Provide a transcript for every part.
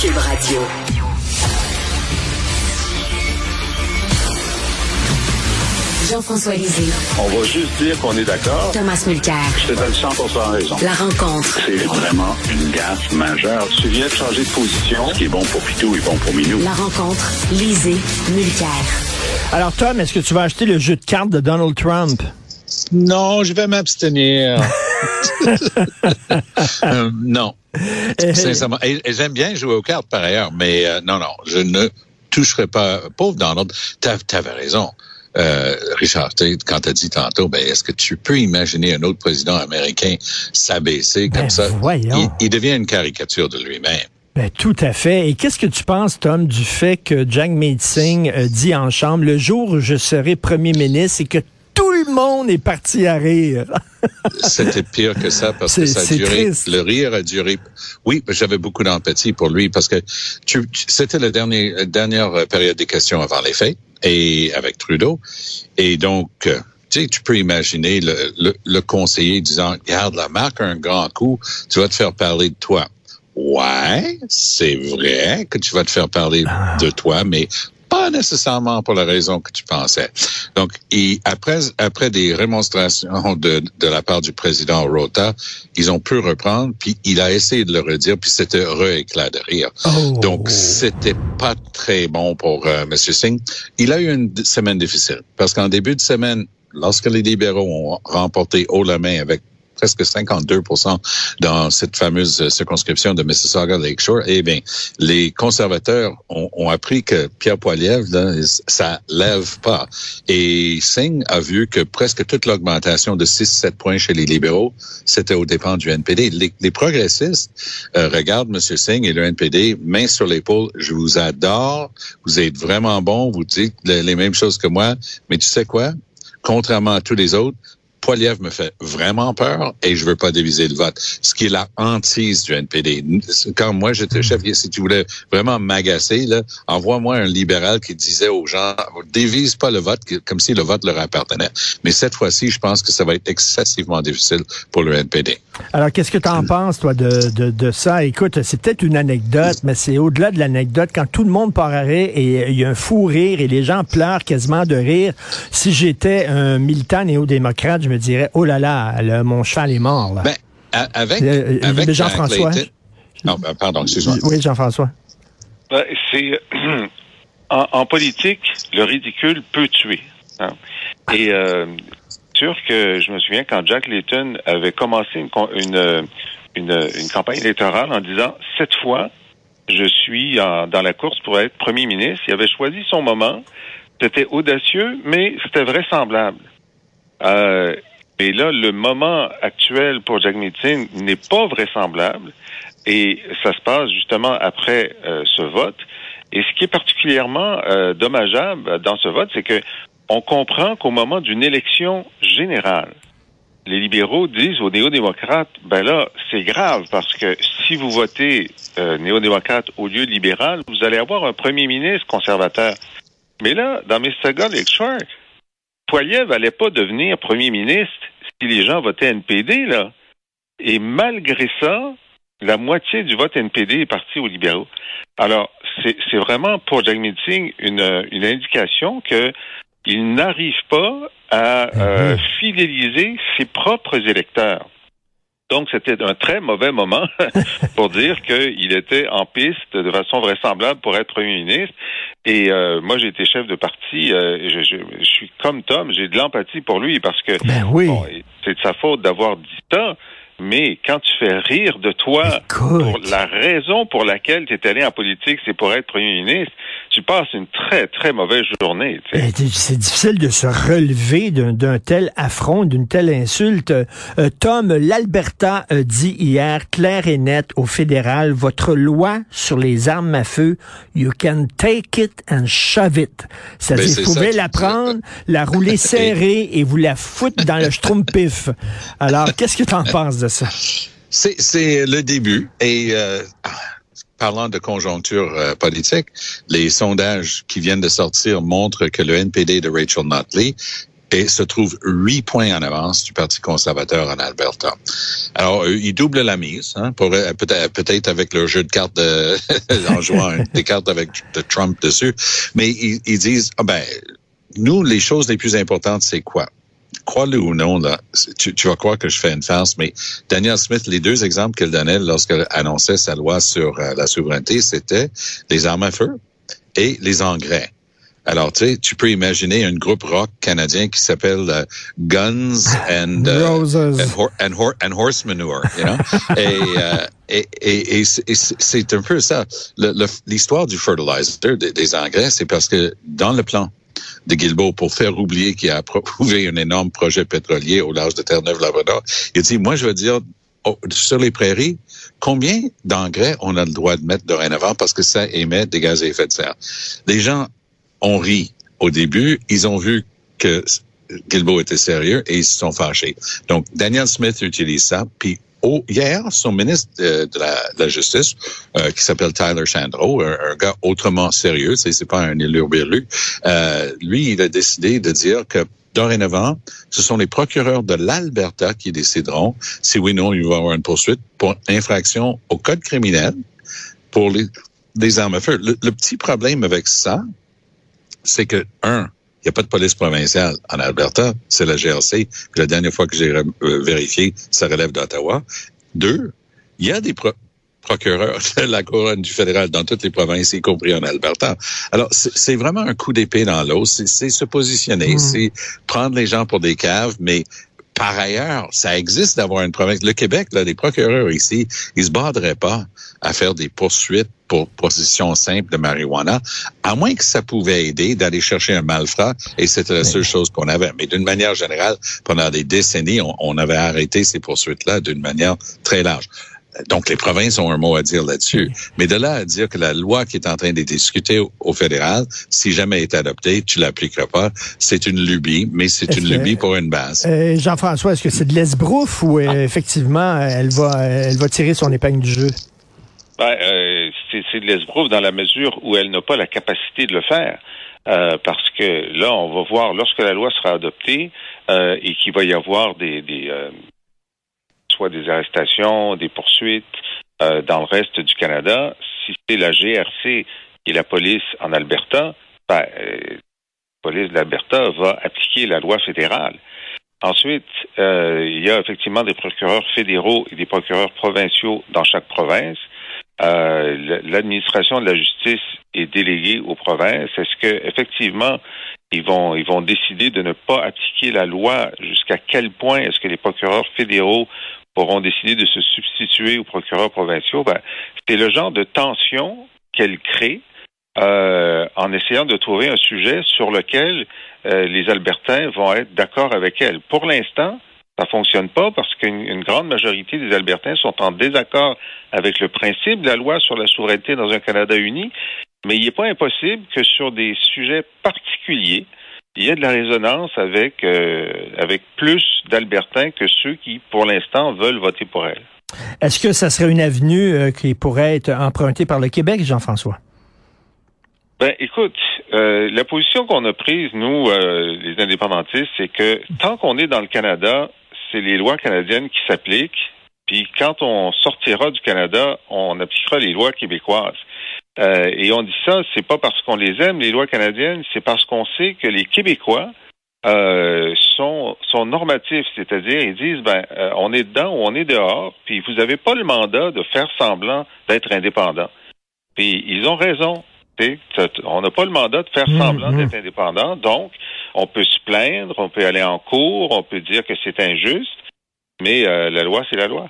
Cube Radio. Jean-François Lisée. On va juste dire qu'on est d'accord. Thomas Mulcair. Je te donne 100 raison. La rencontre. C'est vraiment une gaffe majeure. Tu viens de changer de position. Ce qui est bon pour Pitou est bon pour Minou. La rencontre. Lisée. Mulcair. Alors, Tom, est-ce que tu vas acheter le jeu de cartes de Donald Trump? Non, je vais m'abstenir. Euh, non. Sincèrement. Et, et j'aime bien jouer aux cartes par ailleurs, mais euh, non, non, je ne toucherai pas. Pauvre Donald, t'avais raison. Euh, Richard, quand tu as dit tantôt, ben, est-ce que tu peux imaginer un autre président américain s'abaisser comme Ben, ça? Il, il devient une caricature de lui-même. Ben, tout à fait. Et qu'est-ce que tu penses, Tom, du fait que Jagmeet Singh euh, dit en chambre, le jour où je serai premier ministre et que tout le monde est parti à rire. C'était pire que ça parce que ça a duré. triste. Le rire a duré. Oui, j'avais beaucoup d'empathie pour lui parce que tu, c'était la dernière, période des questions avant les fêtes et avec Trudeau. Et donc, euh, tu sais, tu peux imaginer le, le, le conseiller disant, regarde, la marque un grand coup, tu vas te faire parler de toi. Ouais, c'est vrai que tu vas te faire parler de toi, mais pas nécessairement pour la raison que tu pensais. Donc, et après, après des démonstrations de, de la part du président Rota, ils ont pu reprendre, puis il a essayé de le redire, puis c'était re-éclat de rire. Oh. Donc, c'était pas très bon pour euh, M. Singh. Il a eu une semaine difficile, parce qu'en début de semaine, lorsque les libéraux ont remporté haut la main avec presque 52 dans cette fameuse euh, circonscription de Mississauga Lakeshore, eh bien, les conservateurs ont, ont appris que Pierre Poilievre, ça lève pas. Et Singh a vu que presque toute l'augmentation de 6-7 points chez les libéraux, c'était au dépens du NPD. Les, les progressistes euh, regardent M. Singh et le NPD, main sur l'épaule, je vous adore, vous êtes vraiment bon, vous dites le- les mêmes choses que moi, mais tu sais quoi? Contrairement à tous les autres, Poiliev me fait vraiment peur et je veux pas diviser le vote. Ce qui est la hantise du NPD. Quand moi j'étais chef, si tu voulais vraiment m'agacer, là, envoie-moi un libéral qui disait aux gens, divise pas le vote comme si le vote leur appartenait. Mais cette fois-ci, je pense que ça va être excessivement difficile pour le NPD. Alors, qu'est-ce que tu en penses, toi, de, de, de ça? Écoute, c'est peut-être une anecdote, mais c'est au-delà de l'anecdote. Quand tout le monde part à rire et il y a un fou rire et les gens pleurent quasiment de rire, si j'étais un militant néo-démocrate, je me dirais, oh là là, là, mon cheval est mort. Là. Ben, avec, Euh, euh, avec Jean-François. Non, ben, pardon, excuse-moi. oui, Jean-François. Ben, c'est en, en politique, le ridicule peut tuer. hein. Et euh, sûr que je me souviens quand Jack Layton avait commencé une, une, une, une campagne électorale en disant cette fois, je suis en- dans la course pour être premier ministre. Il avait choisi son moment. C'était audacieux, mais c'était vraisemblable. Euh, et là, le moment actuel pour Jack Singh n'est pas vraisemblable. Et ça se passe justement après euh, ce vote. Et ce qui est particulièrement euh, dommageable dans ce vote, c'est que on comprend qu'au moment d'une élection générale, les libéraux disent aux néo-démocrates, ben là, c'est grave parce que si vous votez euh, néo-démocrate au lieu libéral, vous allez avoir un premier ministre conservateur. Mais là, dans Mississauga Lakeshore, Poiliev allait pas devenir premier ministre si les gens votaient NPD, là. Et malgré ça, la moitié du vote NPD est parti aux libéraux. Alors, c'est vraiment pour Jagmeet Singh une, une indication que il n'arrive pas à euh, fidéliser ses propres électeurs. Donc, c'était un très mauvais moment pour dire qu'il était en piste de façon vraisemblable pour être premier ministre. Et euh, moi, j'ai été chef de parti. euh, et je, je- je suis comme Tom, j'ai de l'empathie pour lui parce que Ben oui. bon, c'est de sa faute d'avoir dit ça. Mais quand tu fais rire de toi Écoute. pour la raison pour laquelle tu es allé en politique, c'est pour être premier ministre, tu passes une très, très mauvaise journée. tu sais. Eh, C'est difficile de se relever d'un d'un tel affront, d'une telle insulte. Euh, Tom, l'Alberta a dit hier, clair et net, au fédéral, votre loi sur les armes à feu, you can take it and shove it. C'est-à-dire, Ben, vous c'est pouvez la prendre, la rouler serrée et vous la foutre dans le schtroumpif. Alors, qu'est-ce que tu en penses de C'est, le début. Et euh, parlant de conjoncture euh, politique, les sondages qui viennent de sortir montrent que le NPD de Rachel Notley se trouve huit points en avance du Parti conservateur en Alberta. Alors, eux, ils doublent la mise, hein, pour peut-être avec leur jeu de cartes de, en jouant des cartes avec Trump dessus, mais ils, ils disent, ah ben, nous, les choses les plus importantes, c'est quoi? Crois-le ou non, là, tu, tu, vas croire que je fais une farce, mais Daniel Smith, les deux exemples qu'elle donnait lorsqu'elle annonçait sa loi sur euh, la souveraineté, c'était les armes à feu et les engrais. Alors, tu sais, tu peux imaginer un groupe rock canadien qui s'appelle euh, Guns and, uh, and, and, Horse Manure, you know? et, et, et, et c'est un peu ça. L'histoire du fertilizer, des, des engrais, c'est parce que dans le plan de Guilbeault pour faire oublier qu'il a approuvé un énorme projet pétrolier au large de Terre-Neuve-Labrador. Il dit, moi, je veux dire, oh, sur les prairies, combien d'engrais on a le droit de mettre dorénavant parce que ça émet des gaz à effet de serre? Les gens ont ri au début, ils ont vu que Guilbeault était sérieux et ils se sont fâchés. Donc, Daniel Smith utilise ça, puis Hier, son ministre de, la, Justice, euh, qui s'appelle Tyler Sandro, un, gars autrement sérieux, c'est, pas un élu euh, lui, il a décidé de dire que dorénavant, ce sont les procureurs de l'Alberta qui décideront si oui ou non il va y avoir une poursuite pour infraction au code criminel pour les, des armes à feu. le petit problème avec ça, c'est que, un, il n'y a pas de police provinciale en Alberta, c'est la GRC. Puis la dernière fois que j'ai euh, vérifié, ça relève d'Ottawa. Deux, il y a des procureurs de la couronne du fédéral dans toutes les provinces, y compris en Alberta. Alors, c'est vraiment un coup d'épée dans l'eau. C'est se positionner, mmh. c'est prendre les gens pour des caves, mais par ailleurs, ça existe d'avoir une province. Le Québec, là, les procureurs ici, ils se baderaient pas à faire des poursuites pour possession simple de marijuana, à moins que ça pouvait aider d'aller chercher un malfrat, et c'était la seule chose qu'on avait. Mais d'une manière générale, pendant des décennies, on, on avait arrêté ces poursuites-là d'une manière très large. Donc, les provinces ont un mot à dire là-dessus. Mais de là à dire que la loi qui est en train d'être discutée au, fédéral, si jamais est adoptée, tu l'appliqueras pas, c'est une lubie, mais c'est une lubie pour une base. Euh, Jean-François, est-ce que c'est de l'esbrouf ou euh, ah. effectivement elle va, elle va tirer son épingle du jeu? Ben, euh, c'est de l'esbrouf dans la mesure où elle n'a pas la capacité de le faire. parce que là, on va voir, lorsque la loi sera adoptée et qu'il va y avoir des, des, des arrestations, des poursuites euh, dans le reste du Canada. Si c'est la GRC et la police en Alberta, ben, euh, la police de l'Alberta va appliquer la loi fédérale. Ensuite, euh, il y a effectivement des procureurs fédéraux et des procureurs provinciaux dans chaque province. L'administration de la justice est déléguée aux provinces. Est-ce que effectivement ils vont ils vont décider de ne pas appliquer la loi Jusqu'à quel point est-ce que les procureurs fédéraux pourront décider de se substituer aux procureurs provinciaux, ben, c'est le genre de tension qu'elle crée euh, en essayant de trouver un sujet sur lequel euh, les Albertains vont être d'accord avec elle. Pour l'instant, ça fonctionne pas parce qu'une grande majorité des Albertains sont en désaccord avec le principe de la loi sur la souveraineté dans un Canada uni, mais il n'est pas impossible que sur des sujets particuliers, il y a de la résonance avec, euh, avec plus d'Albertains que ceux qui, pour l'instant, veulent voter pour elle. Est-ce que ça serait une avenue euh, qui pourrait être empruntée par le Québec, Jean-François? Ben, écoute, euh, la position qu'on a prise, nous, les indépendantistes, c'est que tant qu'on est dans le Canada, c'est les lois canadiennes qui s'appliquent. Puis quand on sortira du Canada, on appliquera les lois québécoises. Euh, et on dit ça, c'est pas parce qu'on les aime, les lois canadiennes, c'est parce qu'on sait que les Québécois euh, sont, sont normatifs, c'est-à-dire ils disent ben euh, on est dedans ou on est dehors, puis vous n'avez pas le mandat de faire semblant d'être indépendant. Puis ils ont raison. On n'a pas le mandat de faire mmh, semblant mmh. d'être indépendant, donc on peut se plaindre, on peut aller en cours, on peut dire que c'est injuste, mais la loi, c'est la loi.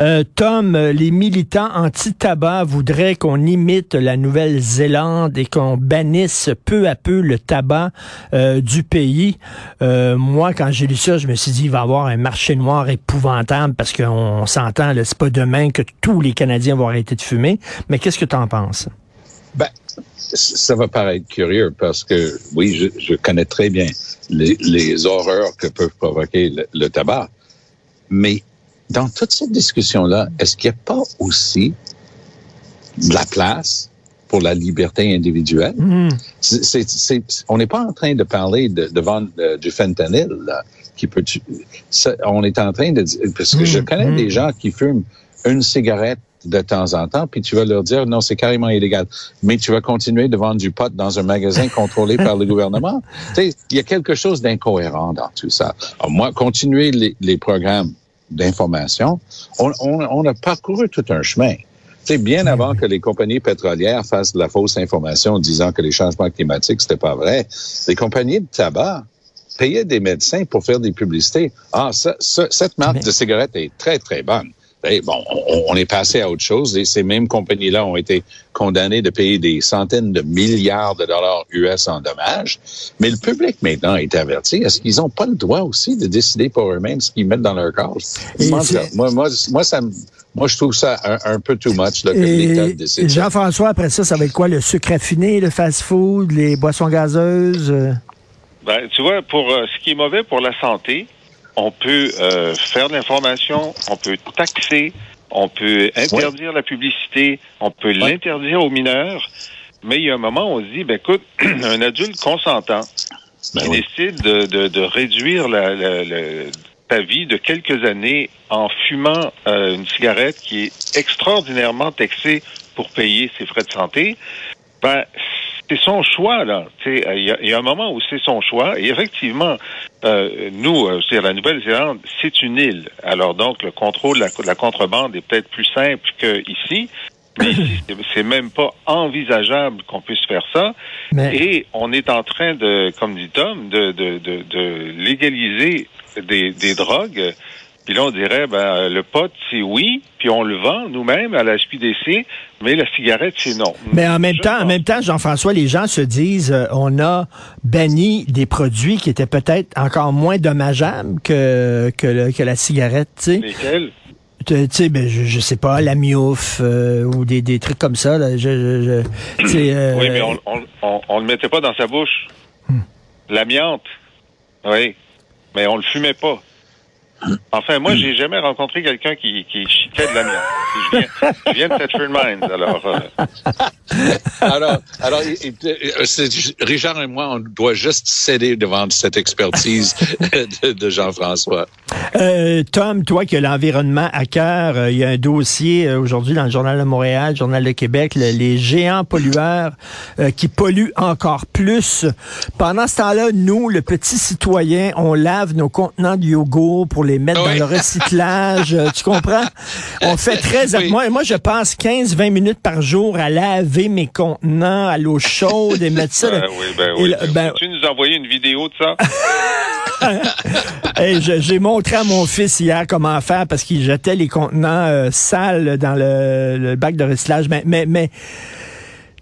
Euh, Tom, les militants anti-tabac voudraient qu'on imite la Nouvelle-Zélande et qu'on bannisse peu à peu le tabac euh, du pays. Euh, moi, quand j'ai lu ça, je me suis dit, il va y avoir un marché noir épouvantable parce qu'on s'entend, c'est pas demain que tous les Canadiens vont arrêter de fumer. Mais qu'est-ce que tu en penses? Ben, ça va paraître curieux parce que, oui, je, connais très bien les, horreurs que peuvent provoquer le tabac. Mais dans toute cette discussion-là, est-ce qu'il n'y a pas aussi de la place pour la liberté individuelle? Hmm. C'est- c'est- c'est- on n'est pas en train de parler de, de vendre euh, du fentanyl là, qui peut tu- ça- on est en train de dire parce que je Mm, connais mm. des gens qui fument une cigarette de temps en temps, puis tu vas leur dire non, c'est carrément illégal. Mais tu vas continuer de vendre du pot dans un magasin contrôlé par le gouvernement. Tu sais, il y a quelque chose d'incohérent dans tout ça. Alors, moi, continuer les, les programmes d'information, on, on, on a parcouru tout un chemin. Tu sais, bien avant que les compagnies pétrolières fassent de la fausse information disant que les changements climatiques, c'était pas vrai, les compagnies de tabac payaient des médecins pour faire des publicités. Ah, ça, ça- cette marque Mais- de cigarette est très, très bonne. Et bon, on, on est passé à autre chose et ces mêmes compagnies-là ont été condamnées de payer des centaines de milliards de dollars US en dommages. Mais le public maintenant est averti. Est-ce qu'ils n'ont pas le droit aussi de décider pour eux-mêmes ce qu'ils mettent dans leur corps? Moi, c'est- moi, moi, moi, ça me- moi, je trouve ça un, un peu too much là, que l'État Et décide. Jean-François, après ça, ça va être quoi? Le sucre affiné, le fast-food, les boissons gazeuses? euh? Ben, tu vois, pour euh, ce qui est mauvais pour la santé, on peut euh, faire de l'information, on peut taxer, on peut interdire la publicité, on peut l'interdire aux mineurs, mais il y a un moment où on se dit, ben écoute, un adulte consentant Ben qui oui. décide de, de, de réduire la, la- la- ta vie de quelques années en fumant euh, une cigarette qui est extraordinairement taxée pour payer ses frais de santé, ben c'est son choix là. Sais, Il y, y a un moment où c'est son choix. Et effectivement, euh, nous, euh, c'est la Nouvelle-Zélande, c'est une île. Alors donc le contrôle de la, de la contrebande est peut-être plus simple que ici. Mais ici, c'est- c'est même pas envisageable qu'on puisse faire ça. Mais, Et on est en train de, comme dit Tom, de, de, de, de légaliser des, des drogues. Puis là, on dirait, ben, le pot, c'est oui, puis on le vend nous-mêmes à la SPDC, mais la cigarette, c'est non. mais en même Je temps, en même temps, Jean-François, les gens se disent, euh, on a banni des produits qui étaient peut-être encore moins dommageables que, que, le- que la cigarette, tu sais. Lesquels? Tu sais, ben, je, je sais pas, la miouf euh, ou des, des trucs comme ça. Là, je, je, je- tu sais, euh, Oui, mais on, on, on, on le mettait pas dans sa bouche. Hmm. L'amiante. Oui. Mais on le fumait pas. Enfin, moi, j'ai jamais rencontré quelqu'un qui, qui chiquait de l'amiante. Je viens, je viens de Thetford Mines, alors... euh, alors, alors euh, Richard et moi, on doit juste céder devant cette expertise de, de Jean-François. Euh, Tom, toi qui as l'environnement à cœur, euh, il y a un dossier euh, aujourd'hui dans le Journal de Montréal, Journal de Québec, le- les géants pollueurs euh, qui polluent encore plus. Pendant ce temps-là, nous, le petit citoyen, on lave nos contenants de yogourt pour les mettre Oui. dans le recyclage. euh, tu comprends? On fait très... Oui. Moi, moi, je passe 15-20 minutes par jour à laver mes contenants à l'eau chaude et mettre ça... Ben oui, ben oui. là, ben- tu nous envoyer une vidéo de ça? Hey, J'ai montré à mon fils hier comment faire parce qu'il jetait les contenants euh, sales dans le, le bac de recyclage. Mais, mais, mais tu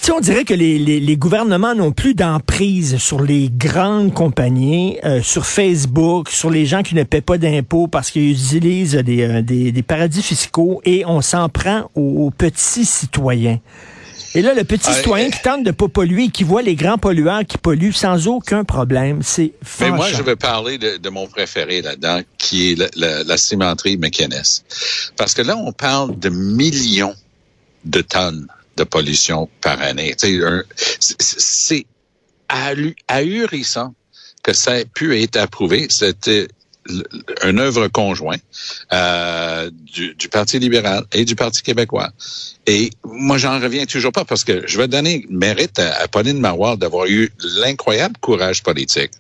sais, on dirait que les, les, les gouvernements n'ont plus d'emprise sur les grandes compagnies, euh, sur Facebook, sur les gens qui ne paient pas d'impôts parce qu'ils utilisent des, euh, des, des paradis fiscaux et on s'en prend aux, aux petits citoyens. Et là, le petit Ah, citoyen euh, qui tente de pas polluer, qui voit les grands pollueurs qui polluent sans aucun problème, c'est Mais moi, je vais parler de, de mon préféré là-dedans, qui est la, la- la cimenterie McInnes. Parce que là, on parle de millions de tonnes de pollution par année. C'est- ahurissant que ça ait pu être approuvé. C'était une œuvre conjointe euh, du, Parti libéral et du Parti québécois. Et moi, j'en reviens toujours pas parce que je vais donner mérite à, Pauline Marois d'avoir eu l'incroyable courage politique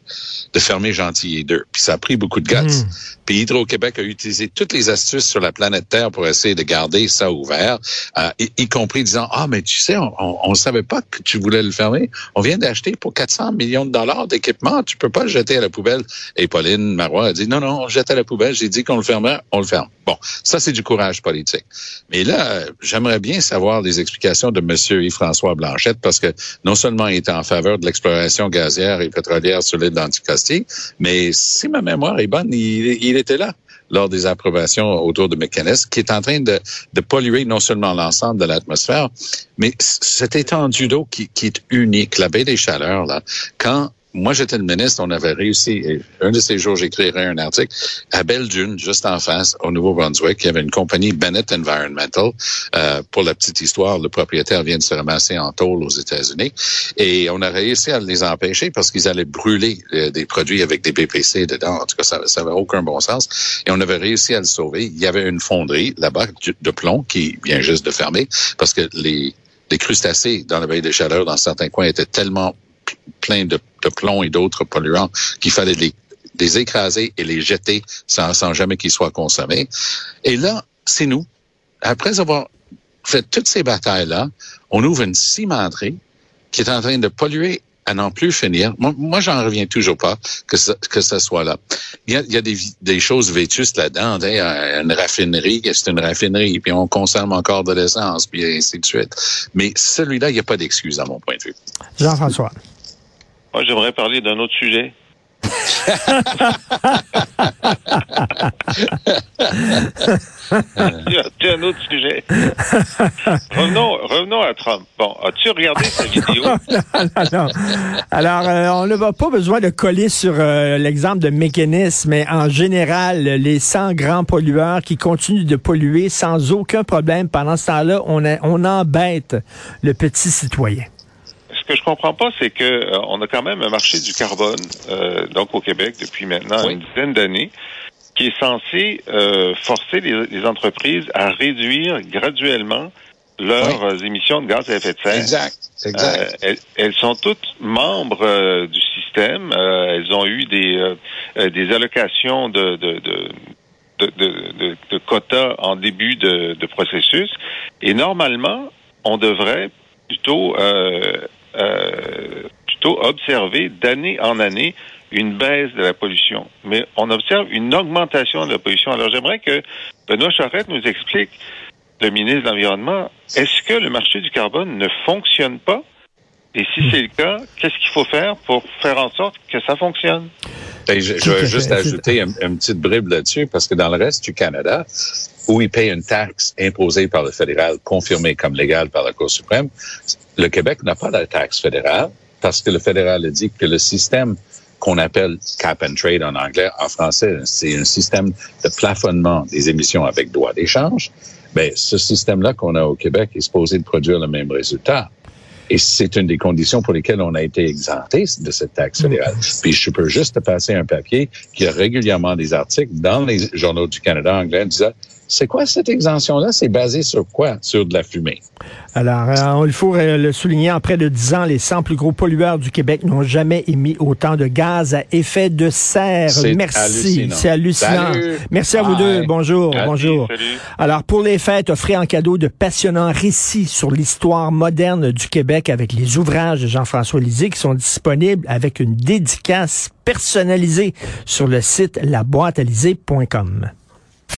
de fermer Gentilly 2. Puis ça a pris beaucoup de guts. Mm. Puis Hydro-Québec a utilisé toutes les astuces sur la planète Terre pour essayer de garder ça ouvert, euh, y, y compris disant, ah, mais tu sais, on ne savait pas que tu voulais le fermer. On vient d'acheter pour 400 millions de dollars d'équipement. Tu peux pas le jeter à la poubelle. Et Pauline Marois a dit, non, non, on jette à la poubelle. J'ai dit qu'on le fermait, on le ferme. Bon, ça, c'est du courage politique. Mais là, j'aimerais bien savoir les explications de M. Yves-François Blanchette parce que non seulement il est en faveur de l'exploration gazière et pétrolière sur l'île d'Anticosti, mais si ma mémoire est bonne, il, il était là lors des approbations autour de McKinnon, qui est en train de, polluer non seulement l'ensemble de l'atmosphère, mais cette étendue d'eau qui, qui est unique, la baie des Chaleurs, là, quand moi, j'étais le ministre, on avait réussi, un de ces jours, j'écrirai un article à Belle-Dune, juste en face, au Nouveau-Brunswick, il y avait une compagnie Bennett Environmental. Euh, pour la petite histoire, le propriétaire vient de se ramasser en tôle aux États-Unis. Et on a réussi à les empêcher parce qu'ils allaient brûler euh, des produits avec des BPC dedans. En tout cas, ça n'avait aucun bon sens. Et on avait réussi à le sauver. Il y avait une fonderie là-bas de plomb qui vient juste de fermer parce que les les crustacés dans la baie des Chaleurs, dans certains coins, étaient tellement plein de, plomb et d'autres polluants qu'il fallait les, écraser et les jeter sans, sans jamais qu'ils soient consommés. Et là, c'est nous. Après avoir fait toutes ces batailles-là, on ouvre une cimenterie qui est en train de polluer à n'en plus finir. Moi, moi j'en reviens toujours pas que ça, que ça soit là. Il y a, des, des choses vétustes là-dedans. Une raffinerie, c'est une raffinerie, puis on consomme encore de l'essence, puis ainsi de suite. Mais celui-là, il n'y a pas d'excuse à mon point de vue. Jean-François. Moi, j'aimerais parler d'un autre sujet. C'est un autre sujet. Revenons, revenons à Trump. Bon, as-tu regardé sa vidéo? non, non, Alors, euh, on n'a pas besoin de coller sur euh, l'exemple de mécanisme, mais en général, les 100 grands pollueurs qui continuent de polluer sans aucun problème, pendant ce temps-là, on, on embête le petit citoyen que je comprends pas, c'est que euh, on a quand même un marché du carbone, euh, donc au Québec depuis maintenant une dizaine d'années, qui est censé euh, forcer les, entreprises à réduire graduellement leurs émissions de gaz à effet de serre. Exact. exact. Elles, sont toutes membres du système. elles ont eu des des allocations de, de, de de, de, quotas en début de, de, processus. Et normalement, on devrait plutôt euh, euh, plutôt observer d'année en année une baisse de la pollution. Mais on observe une augmentation de la pollution. Alors j'aimerais que Benoît Charette nous explique, le ministre de l'Environnement, est-ce que le marché du carbone ne fonctionne pas? Et si c'est le cas, qu'est-ce qu'il faut faire pour faire en sorte que ça fonctionne? Ben, je, je, vais juste ajouter une, une petite bribe là-dessus, parce que dans le reste du Canada, où il paye une taxe imposée par le fédéral, confirmée comme légale par la Cour suprême, le Québec n'a pas de taxe fédérale parce que le fédéral a dit que le système qu'on appelle cap and trade en anglais, en français, c'est un système de plafonnement des émissions avec droit d'échange. Mais ce système-là qu'on a au Québec est supposé de produire le même résultat. Et c'est une des conditions pour lesquelles on a été exempté de cette taxe fédérale. Puis je peux juste passer un papier qui a régulièrement des articles dans les journaux du Canada anglais disant c'est quoi cette exemption-là? C'est basé sur quoi? Sur de la fumée. Alors, euh, il faut euh, le souligner, en près de 10 ans, les 100 plus gros pollueurs du Québec n'ont jamais émis autant de gaz à effet de serre. Merci. C'est hallucinant. Merci à vous deux. Bonjour. bonjour. Alors, pour les fêtes, offrez en cadeau de passionnants récits sur l'histoire moderne du Avec les ouvrages de Jean-François Lisée qui sont disponibles avec une dédicace personnalisée sur le site laboîtealisée.com.